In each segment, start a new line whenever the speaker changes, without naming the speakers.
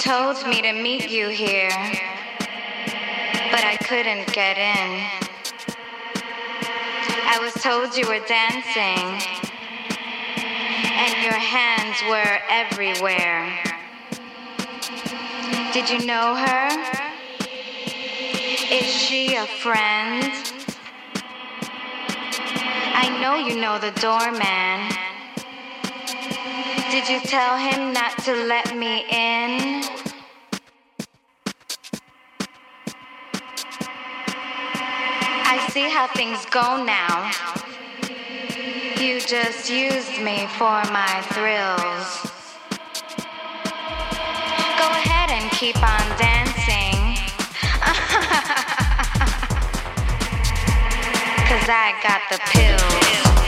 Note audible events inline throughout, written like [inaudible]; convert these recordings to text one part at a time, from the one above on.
told me to meet you here, but I couldn't get in. I was told you were dancing, and your hands were everywhere. Did you know her? Is she a friend? I know you know the doorman. Did you tell him not to let me in? See how things go now. You just used me for my thrills. Go ahead and keep on dancing. [laughs] Cause I got the pills.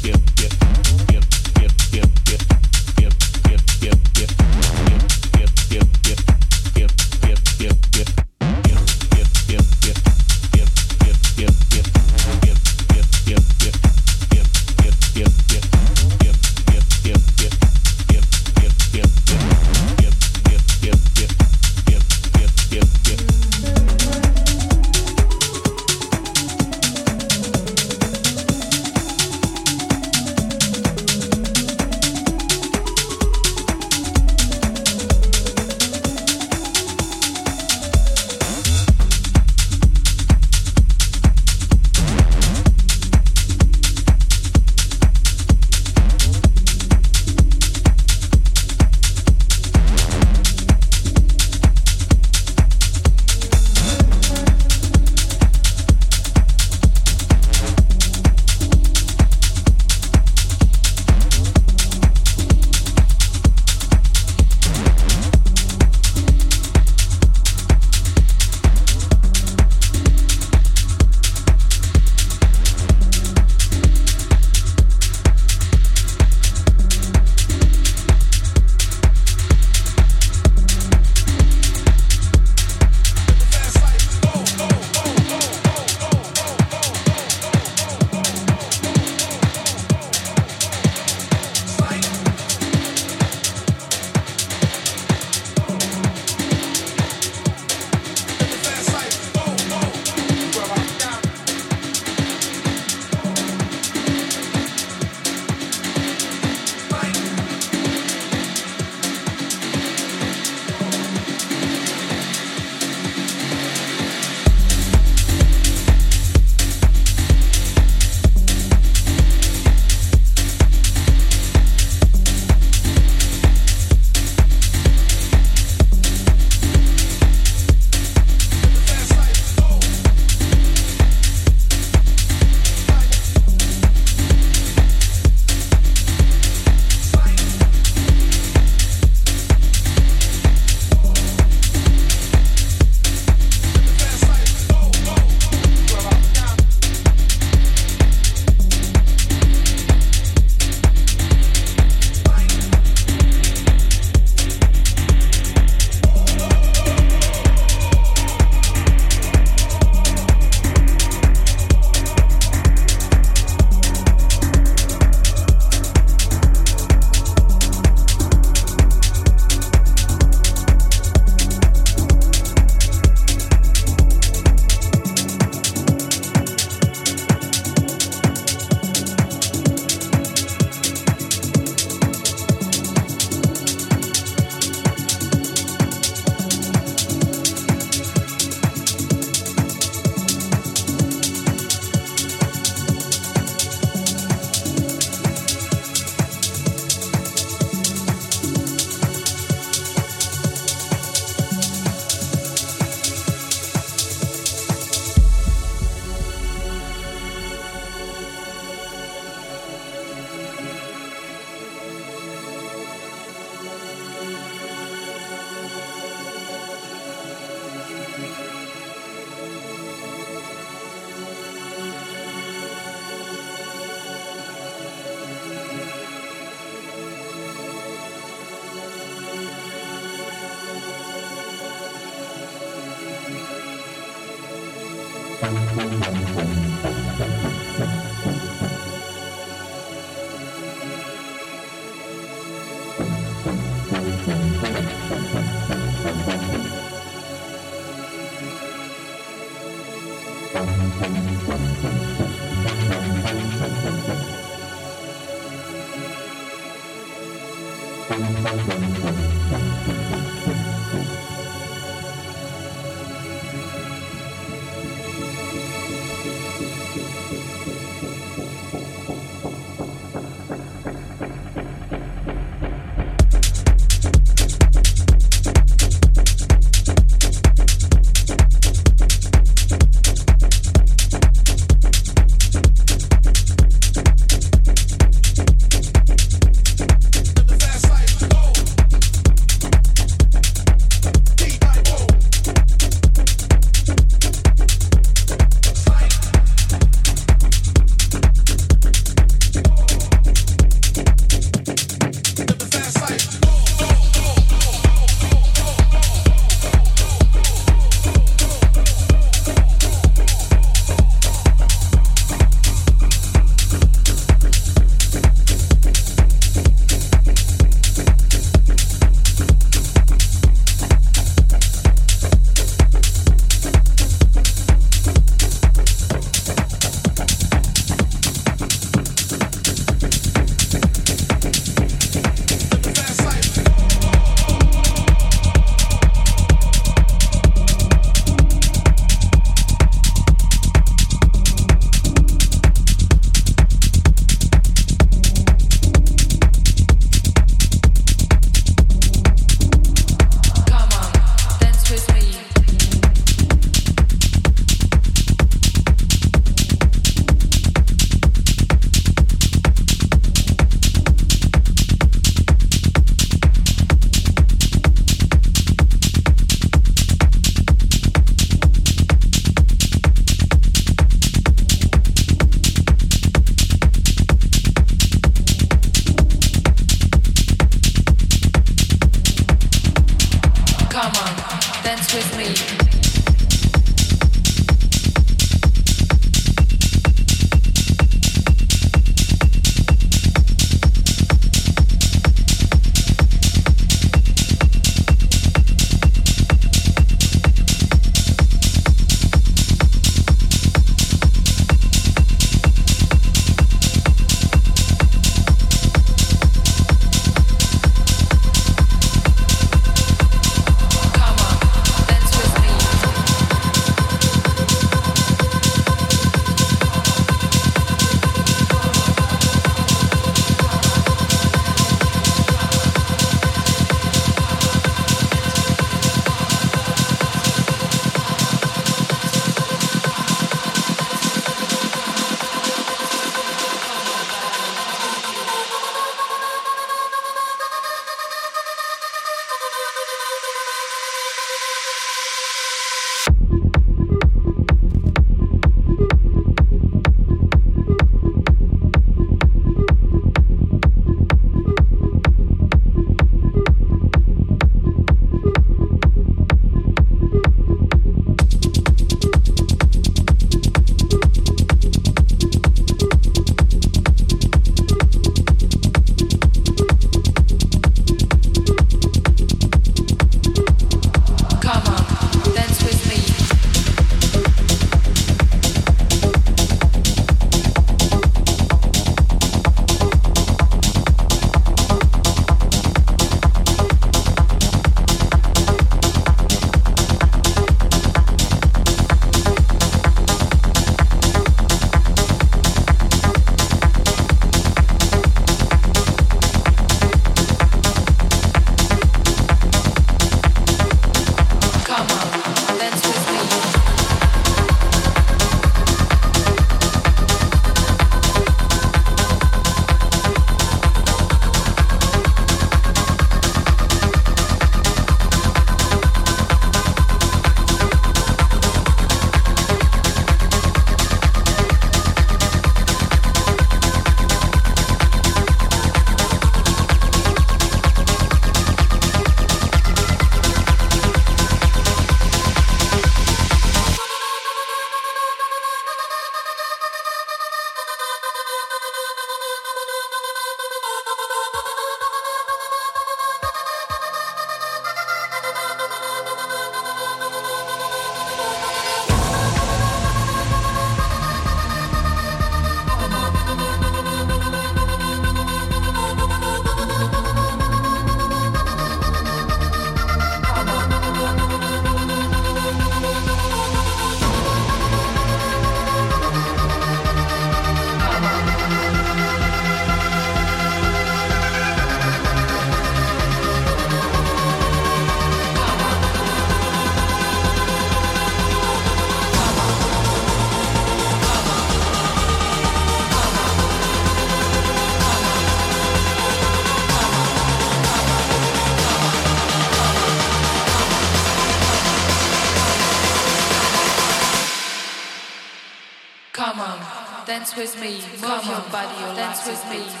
Dance with me, move your body, dance with me,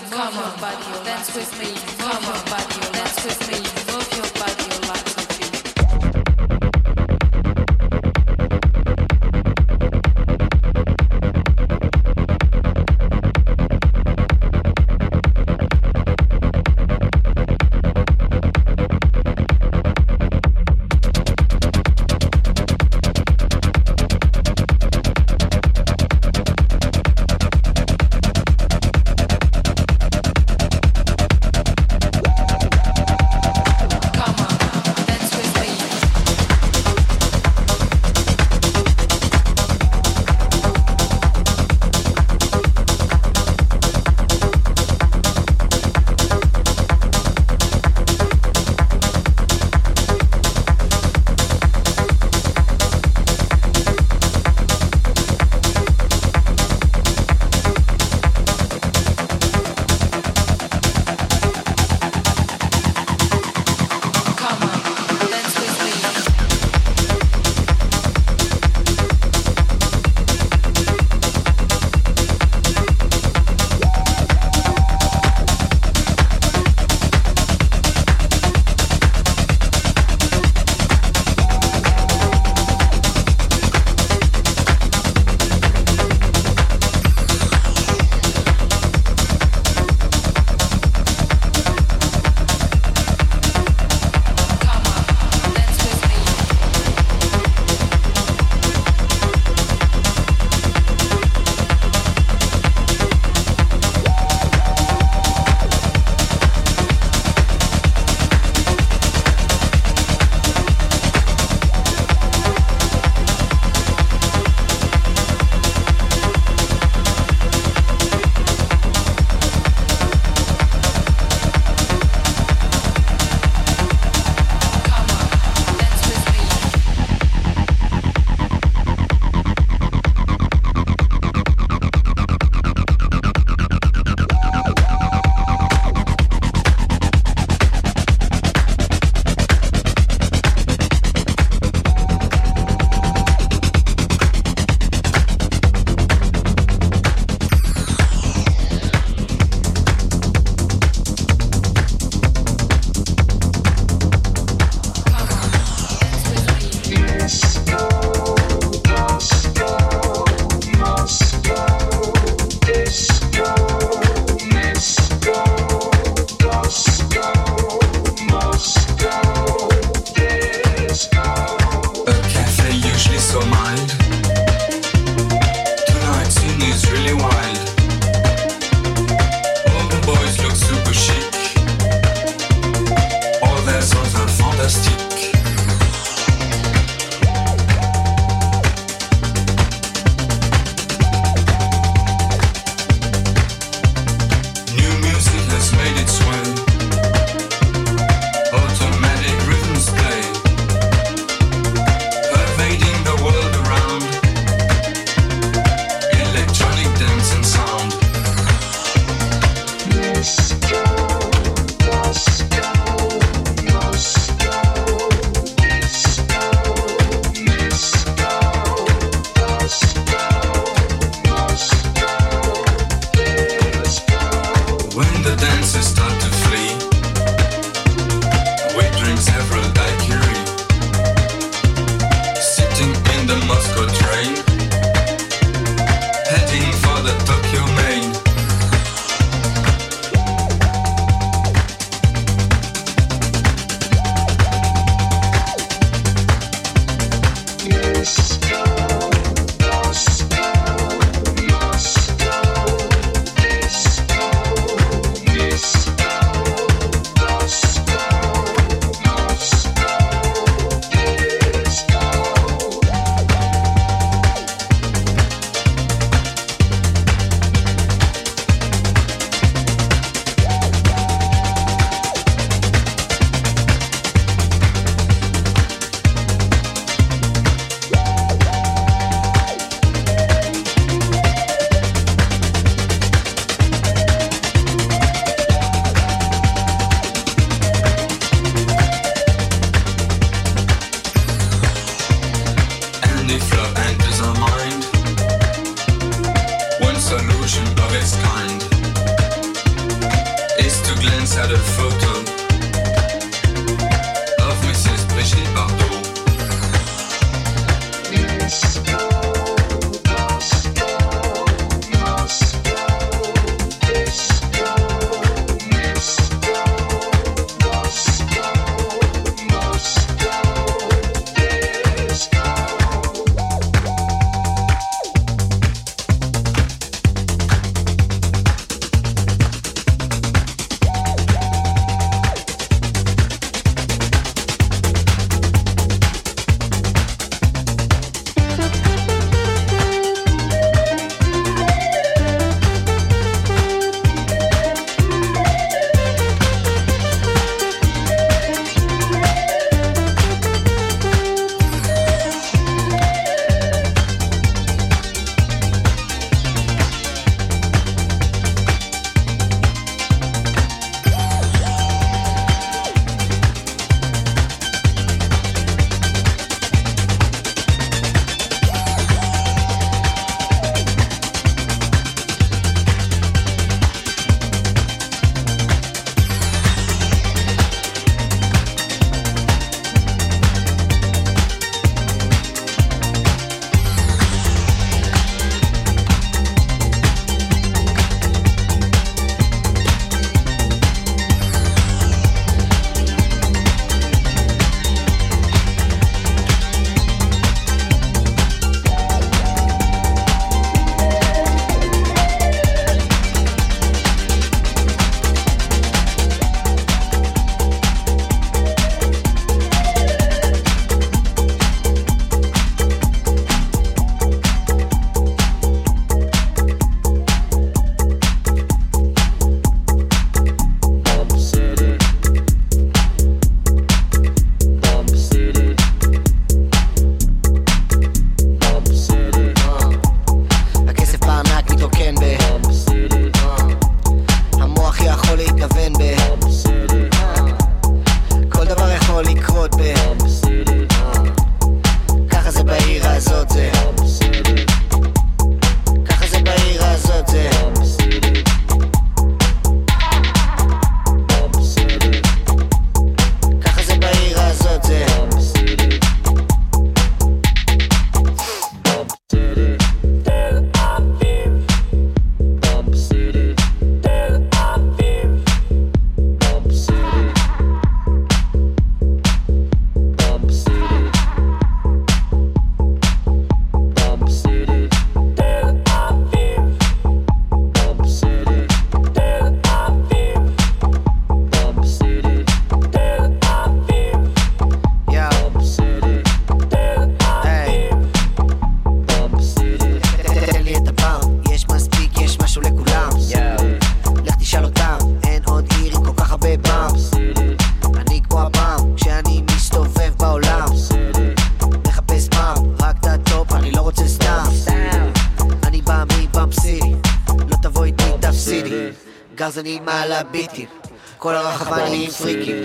פריקים.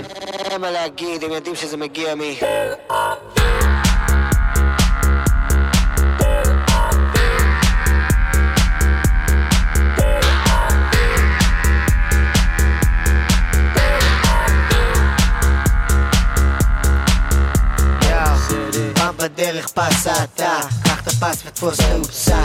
אין מה להגיד, הם יודעים שזה מגיע מ... בדרך פס אתה, קח את הפס ותפוס תאוצה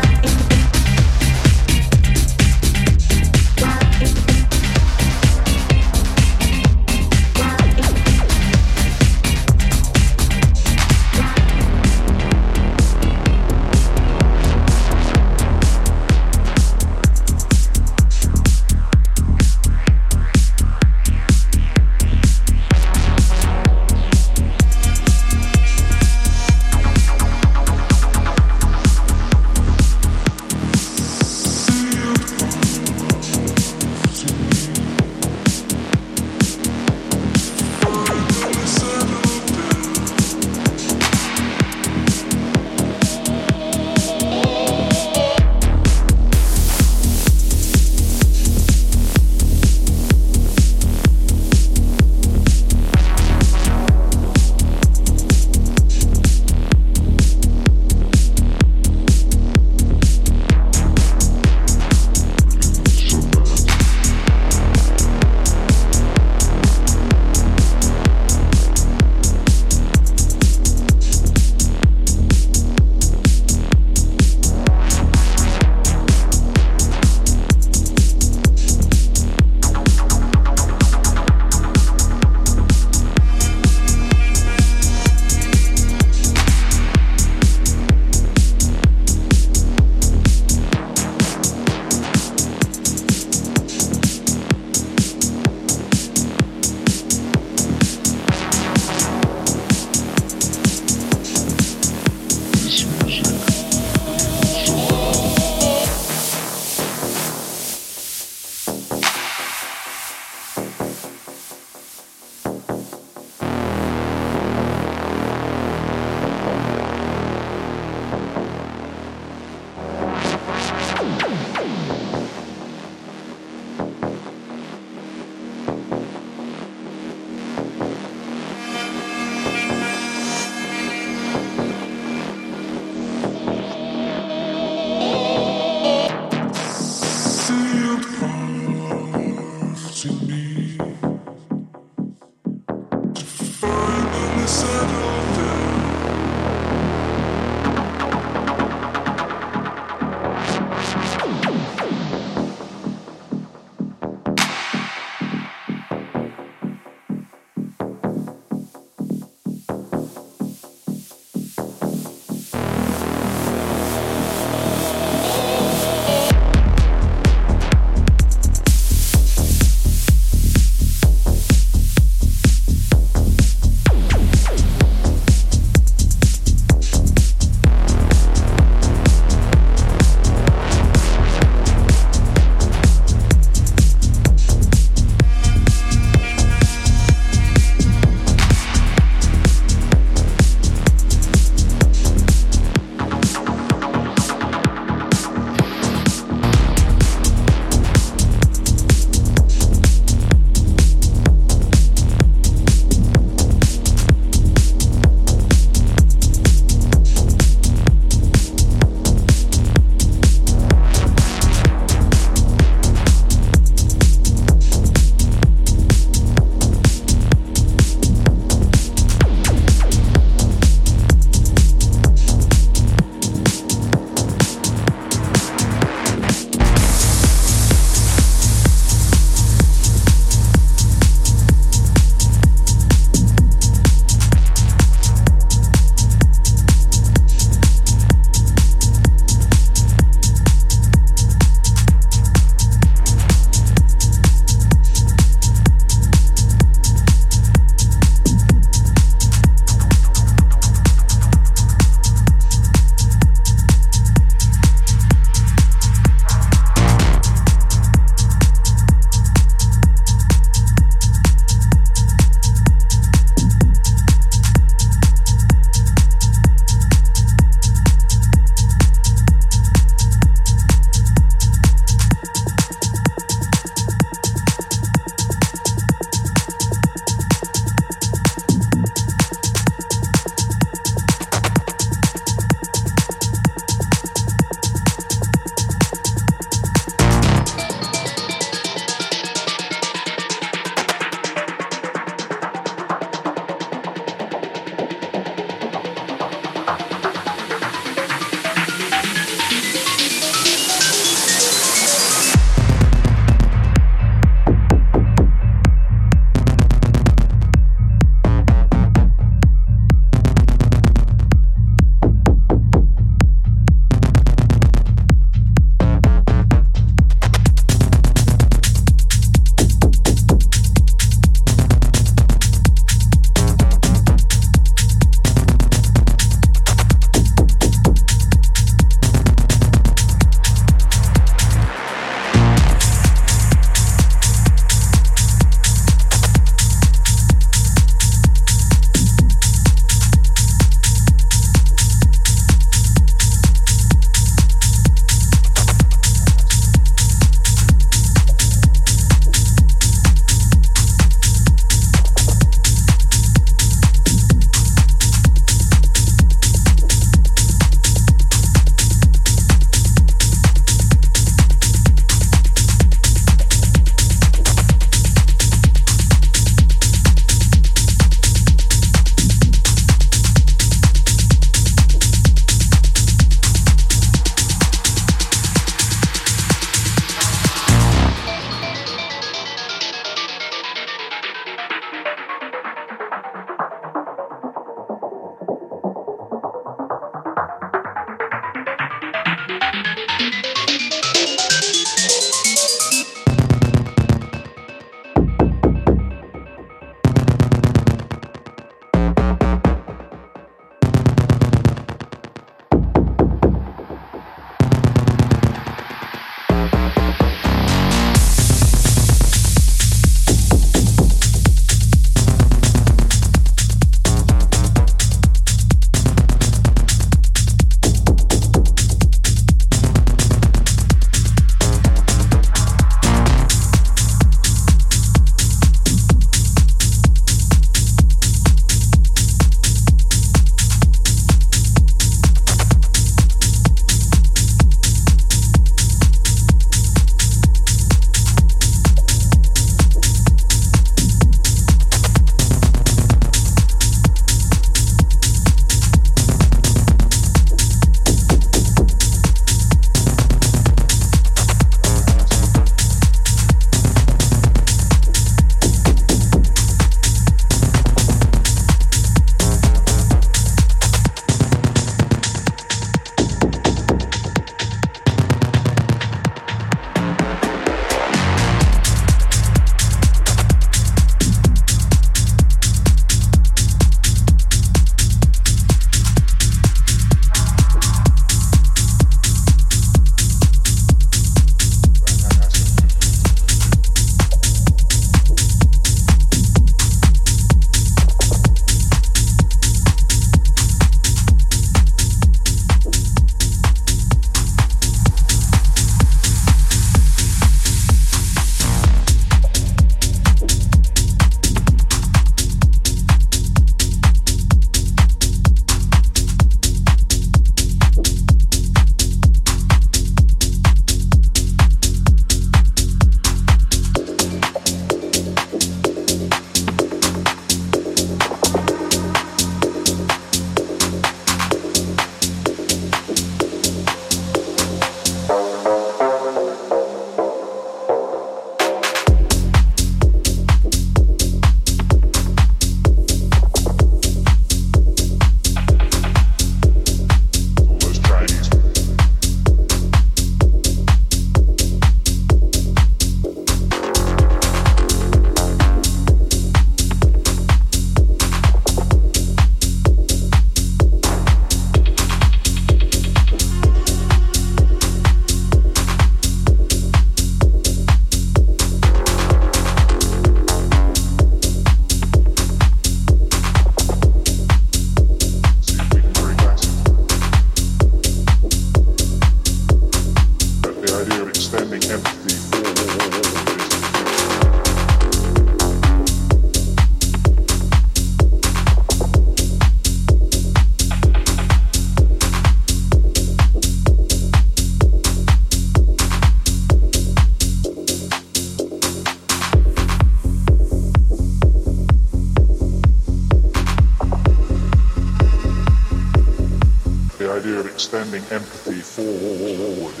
extending empathy forward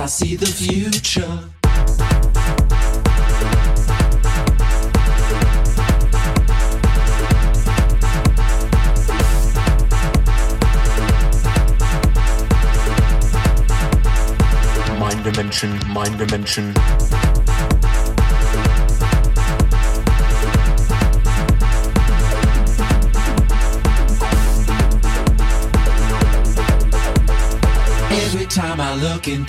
I see the future.
Mind dimension, mind dimension.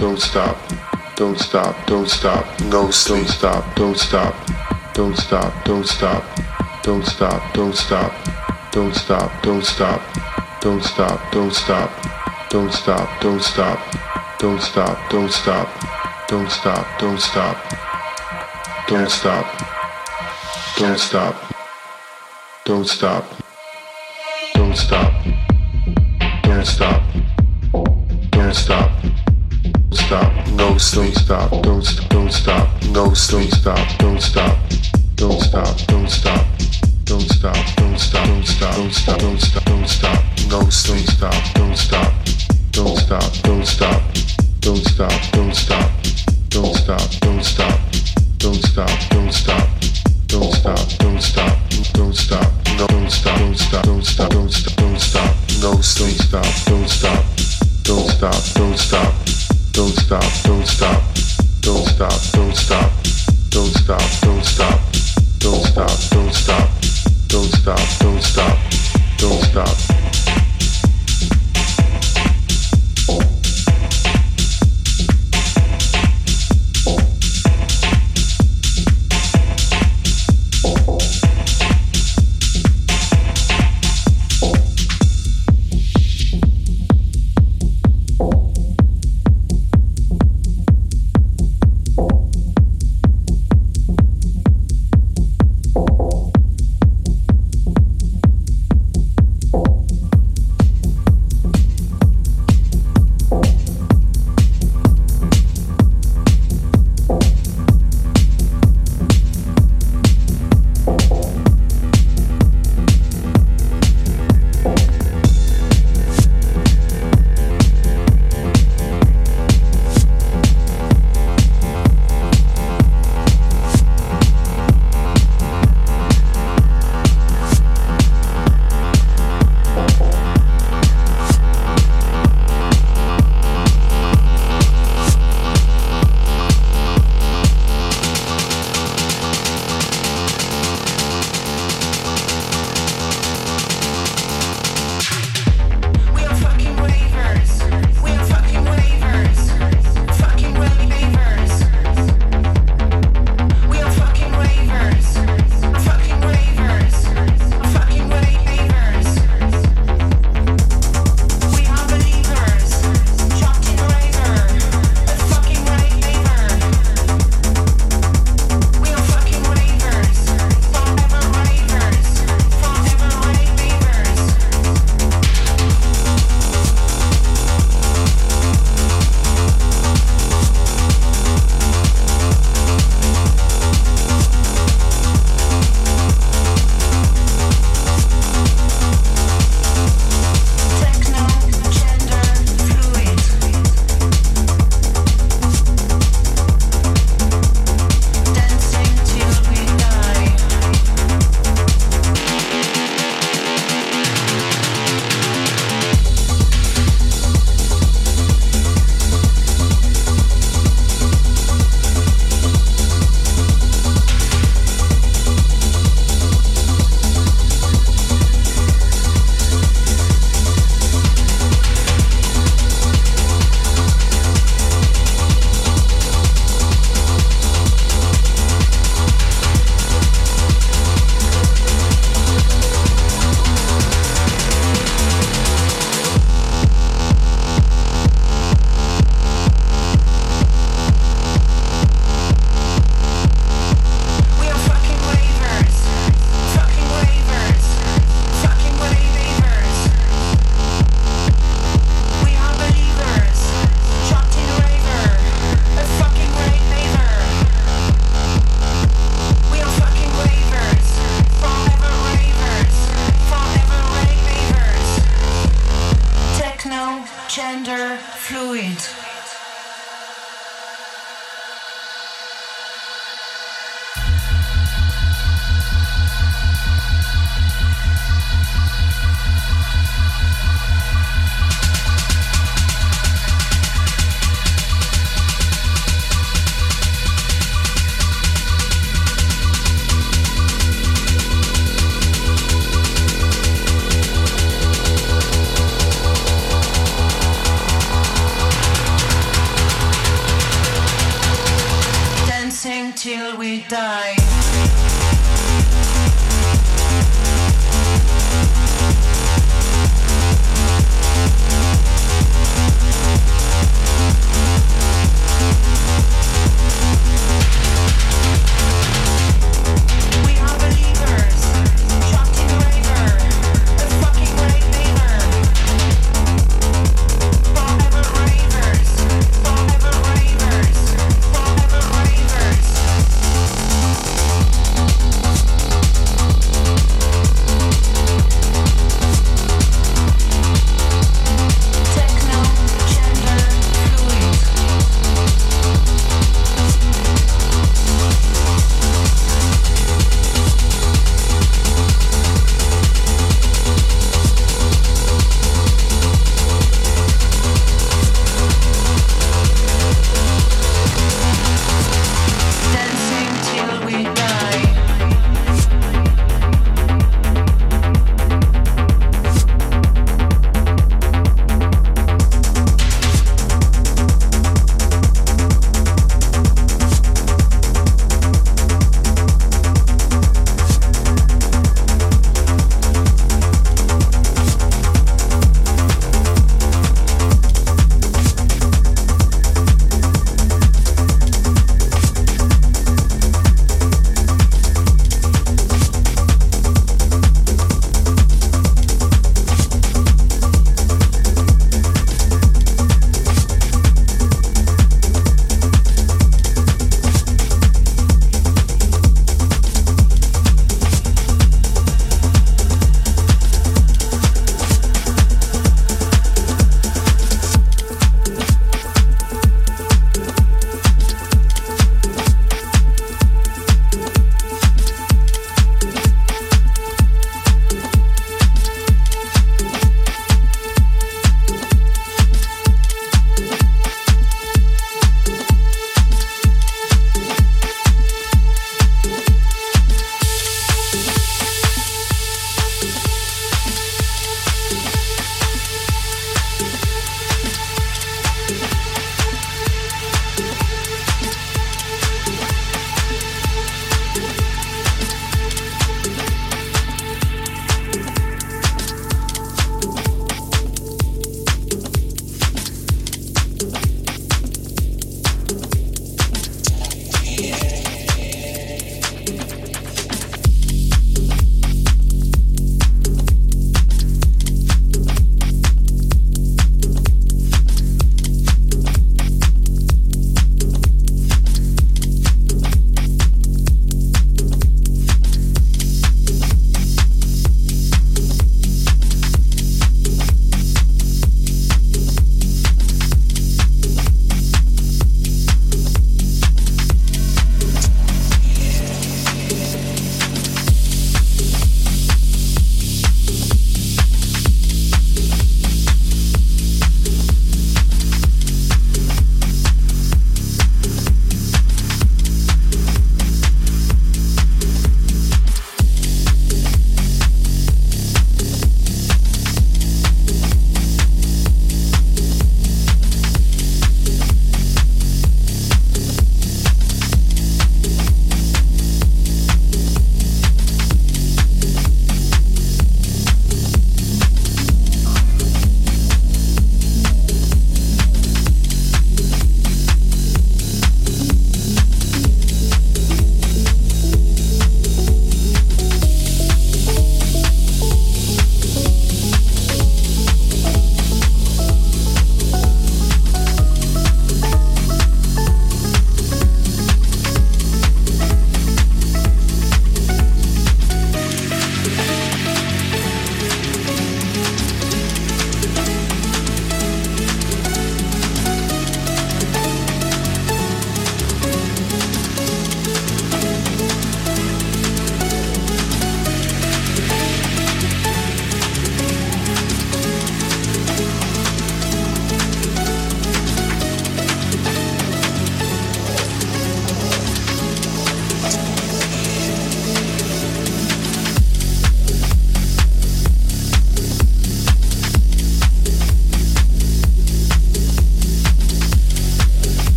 Don't stop, don't stop, don't stop, no don't stop, don't stop, don't stop, don't stop, don't stop, don't stop, don't stop, don't stop, don't stop, don't stop, don't stop, don't stop, don't stop, don't stop, don't stop, don't stop, don't